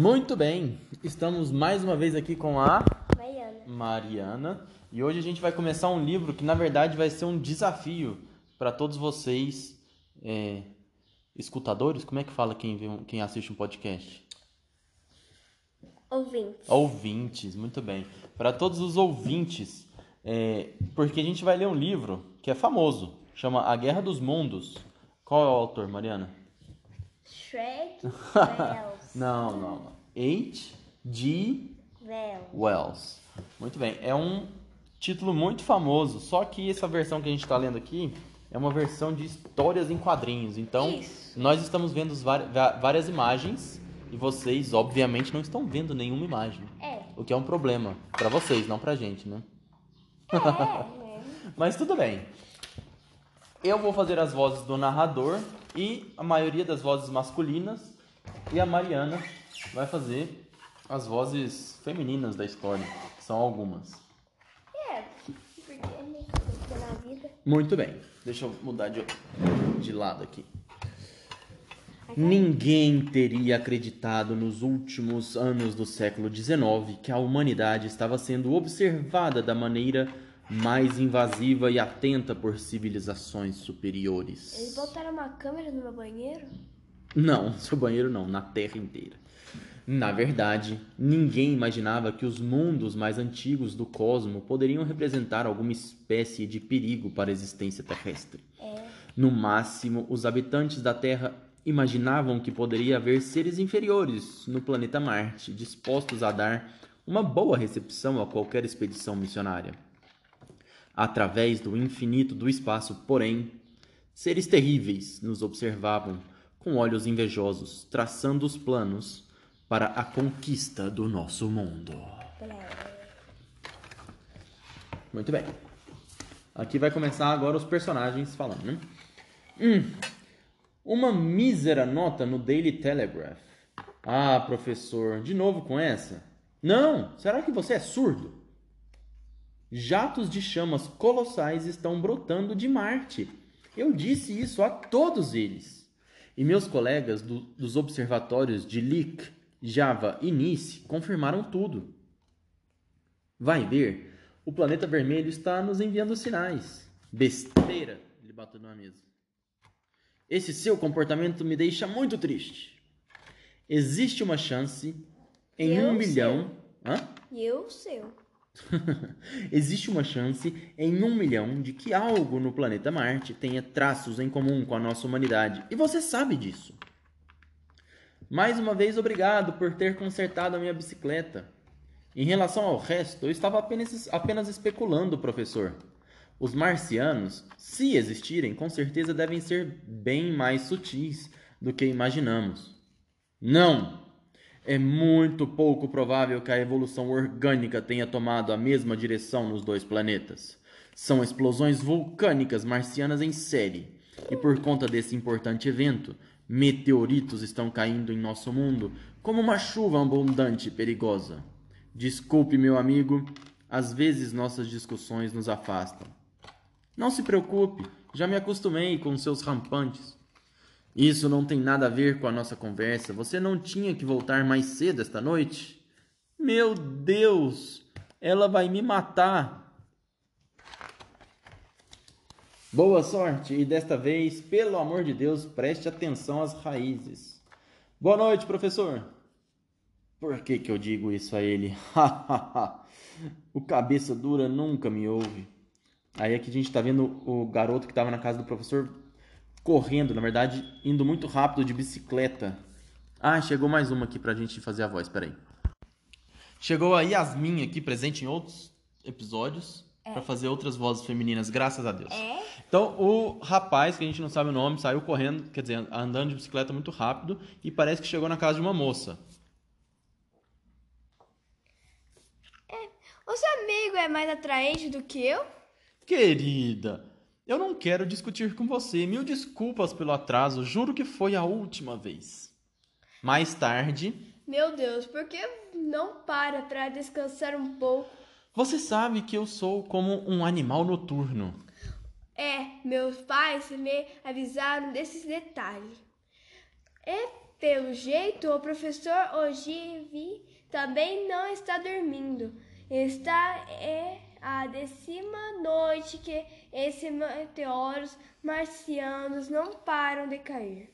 Muito bem, estamos mais uma vez aqui com a Mariana. Mariana e hoje a gente vai começar um livro que na verdade vai ser um desafio para todos vocês, é, escutadores. Como é que fala quem, vê quem assiste um podcast? Ouvintes. Ouvintes, muito bem. Para todos os ouvintes, é, porque a gente vai ler um livro que é famoso, chama A Guerra dos Mundos. Qual é o autor, Mariana? Shrek Wells. Não, não, não. H.G. Wells. Wells. Muito bem, é um título muito famoso, só que essa versão que a gente está lendo aqui é uma versão de histórias em quadrinhos. Então, Isso. nós estamos vendo várias imagens e vocês, obviamente, não estão vendo nenhuma imagem. É. O que é um problema para vocês, não pra gente, né? É, né? Mas tudo bem. Eu vou fazer as vozes do narrador e a maioria das vozes masculinas e a Mariana vai fazer as vozes femininas da história, são algumas. É, porque? Porque na vida. Muito bem. Deixa eu mudar de, de lado aqui. Ninguém teria acreditado nos últimos anos do século XIX que a humanidade estava sendo observada da maneira mais invasiva e atenta por civilizações superiores. Eles botaram uma câmera no meu banheiro? Não, seu banheiro não, na Terra inteira. Na verdade, ninguém imaginava que os mundos mais antigos do cosmo poderiam representar alguma espécie de perigo para a existência terrestre. É. No máximo, os habitantes da Terra imaginavam que poderia haver seres inferiores no planeta Marte, dispostos a dar uma boa recepção a qualquer expedição missionária. Através do infinito do espaço, porém, seres terríveis nos observavam com olhos invejosos, traçando os planos para a conquista do nosso mundo. Muito bem. Aqui vai começar agora os personagens falando, né? Hum, uma mísera nota no Daily Telegraph. Ah, professor, de novo com essa? Não, será que você é surdo? Jatos de chamas colossais estão brotando de Marte. Eu disse isso a todos eles. E meus colegas do- dos observatórios de Lick, Java e Nice confirmaram tudo. Vai ver, o planeta vermelho está nos enviando sinais. Besteira, ele bateu na mesa. Esse seu comportamento me deixa muito triste. Existe uma chance em Eu um milhão. Hã? E eu o seu. Existe uma chance em um milhão de que algo no planeta Marte tenha traços em comum com a nossa humanidade. E você sabe disso. Mais uma vez, obrigado por ter consertado a minha bicicleta. Em relação ao resto, eu estava apenas, apenas especulando, professor. Os marcianos, se existirem, com certeza devem ser bem mais sutis do que imaginamos. Não! É muito pouco provável que a evolução orgânica tenha tomado a mesma direção nos dois planetas. São explosões vulcânicas marcianas em série. E por conta desse importante evento, meteoritos estão caindo em nosso mundo como uma chuva abundante e perigosa. Desculpe, meu amigo, às vezes nossas discussões nos afastam. Não se preocupe, já me acostumei com seus rampantes. Isso não tem nada a ver com a nossa conversa. Você não tinha que voltar mais cedo esta noite? Meu Deus! Ela vai me matar! Boa sorte e desta vez, pelo amor de Deus, preste atenção às raízes. Boa noite, professor. Por que que eu digo isso a ele? o cabeça dura nunca me ouve. Aí aqui a gente tá vendo o garoto que tava na casa do professor correndo, na verdade, indo muito rápido de bicicleta. Ah, chegou mais uma aqui pra gente fazer a voz, peraí. Chegou a Yasmin aqui, presente em outros episódios, pra fazer outras vozes femininas, graças a Deus. É? Então, o rapaz, que a gente não sabe o nome, saiu correndo, quer dizer, andando de bicicleta muito rápido e parece que chegou na casa de uma moça. O seu amigo é mais atraente do que eu? Querida, eu não quero discutir com você. Mil desculpas pelo atraso, juro que foi a última vez. Mais tarde, Meu Deus, por que não para pra descansar um pouco? você sabe que eu sou como um animal noturno. É, meus pais me avisaram desses detalhes. É Pelo jeito, o professor Ogive também não está dormindo. Está é décima noite que esses meteoros marcianos não param de cair.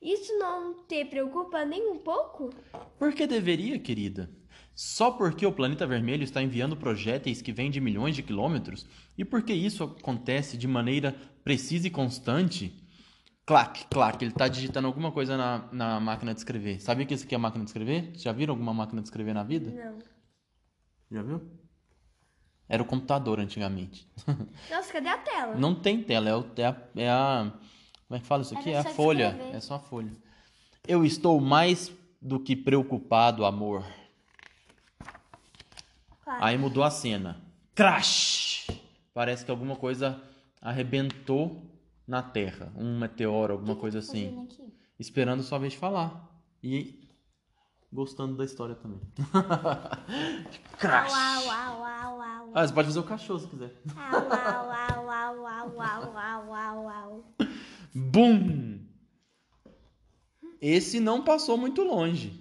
Isso não te preocupa nem um pouco? Por que deveria, querida? Só porque o planeta vermelho está enviando projéteis que vêm de milhões de quilômetros? E porque isso acontece de maneira precisa e constante? Clac, clac, ele está digitando alguma coisa na, na máquina de escrever. Sabia que isso aqui é a máquina de escrever? Já viram alguma máquina de escrever na vida? Não. Já viu? Era o computador antigamente. Nossa, cadê a tela? Não tem tela, é, o, é, a, é a. Como é que fala isso aqui? Era É a folha. escrever. É só a folha. Eu estou mais do que preocupado, amor. Claro. Aí mudou a cena. Crash! Parece que alguma coisa arrebentou na Terra. Um meteoro, alguma coisa assim. Esperando sua vez de falar. E gostando da história também. Crash! Au, au, au, au, ah, você pode fazer o cachorro se quiser. Au, au, au, au, au, au, au, au. Bum! Esse não passou muito longe.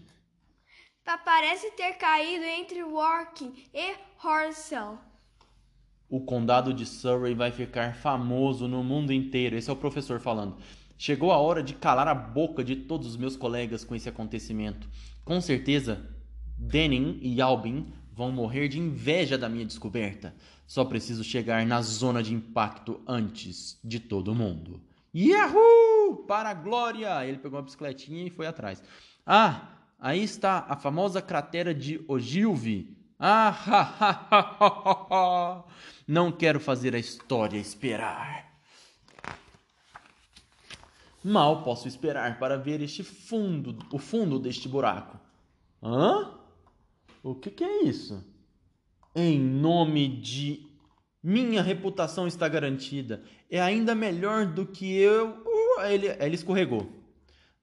Parece ter caído entre Walking e Horsell. O condado de Surrey vai ficar famoso no mundo inteiro. Esse é o professor falando. Chegou a hora de calar a boca de todos os meus colegas com esse acontecimento. Com certeza, Denning e Albin vão morrer de inveja da minha descoberta. Só preciso chegar na zona de impacto antes de todo mundo. Yahoo! Para a glória! Ele pegou uma bicicletinha e foi atrás. Ah, aí está a famosa cratera de Ogilvy. Ah, ha, ha, ha, ha, ha. Não quero fazer a história esperar. Mal posso esperar para ver este fundo, o fundo deste buraco. Hã? O que, que é isso? Em nome de minha reputação está garantida. É ainda melhor do que eu. Uh, ele, ele escorregou.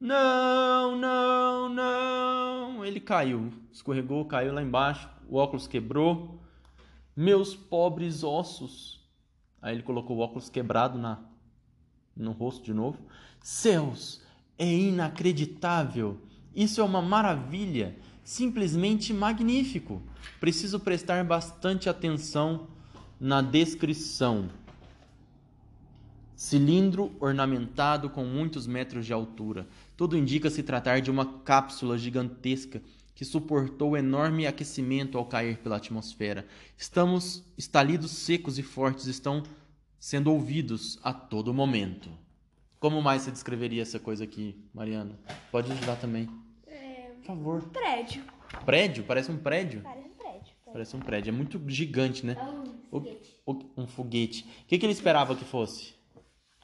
Não, não, não. Ele caiu. Escorregou, caiu lá embaixo. O óculos quebrou. Meus pobres ossos. Aí ele colocou o óculos quebrado na, no rosto de novo. Céus, é inacreditável. Isso é uma maravilha. Simplesmente magnífico. Preciso prestar bastante atenção na descrição. Cilindro ornamentado com muitos metros de altura. Tudo indica se tratar de uma cápsula gigantesca que suportou enorme aquecimento ao cair pela atmosfera. Estamos estalidos secos e fortes estão sendo ouvidos a todo momento. Como mais você descreveria essa coisa aqui, Mariana? Pode ajudar também. Por favor. Prédio. Prédio? Parece um prédio? Parece um prédio. Parece um prédio. É muito gigante, né? É um O- foguete. o- um foguete. O que, que ele esperava que fosse?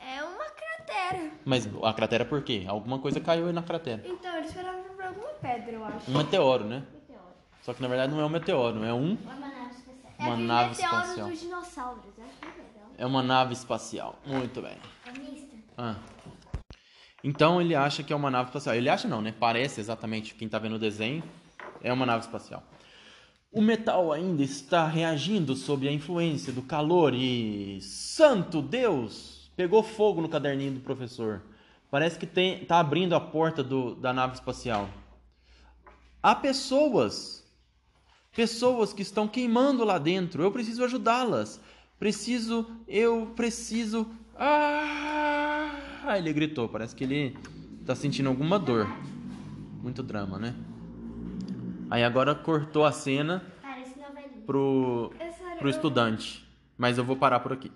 É uma cratera. Mas a cratera por quê? Alguma coisa caiu aí na cratera. Então, eles esperavam por alguma pedra, eu acho. Um meteoro, né? Meteoro. Só que na verdade não é um meteoro, é um Uma nave especial. Uma aquele nave espacial. dos dinossauros. É legal. é uma nave espacial. Muito bem. É mista. Ah. Então ele acha que é uma nave espacial. Ele acha não, né? Parece exatamente quem tá vendo o desenho é uma nave espacial. O metal ainda está reagindo sob a influência do calor e santo Deus, pegou fogo no caderninho do professor. Parece que tem, tá abrindo a porta do, da nave espacial. Há pessoas, pessoas que estão queimando lá dentro. Eu preciso ajudá-las. Preciso, eu preciso. Ah! Ele gritou. Parece que ele tá sentindo alguma dor. Muito drama, né? Aí agora cortou a cena pro, pro estudante. Mas eu vou parar por aqui.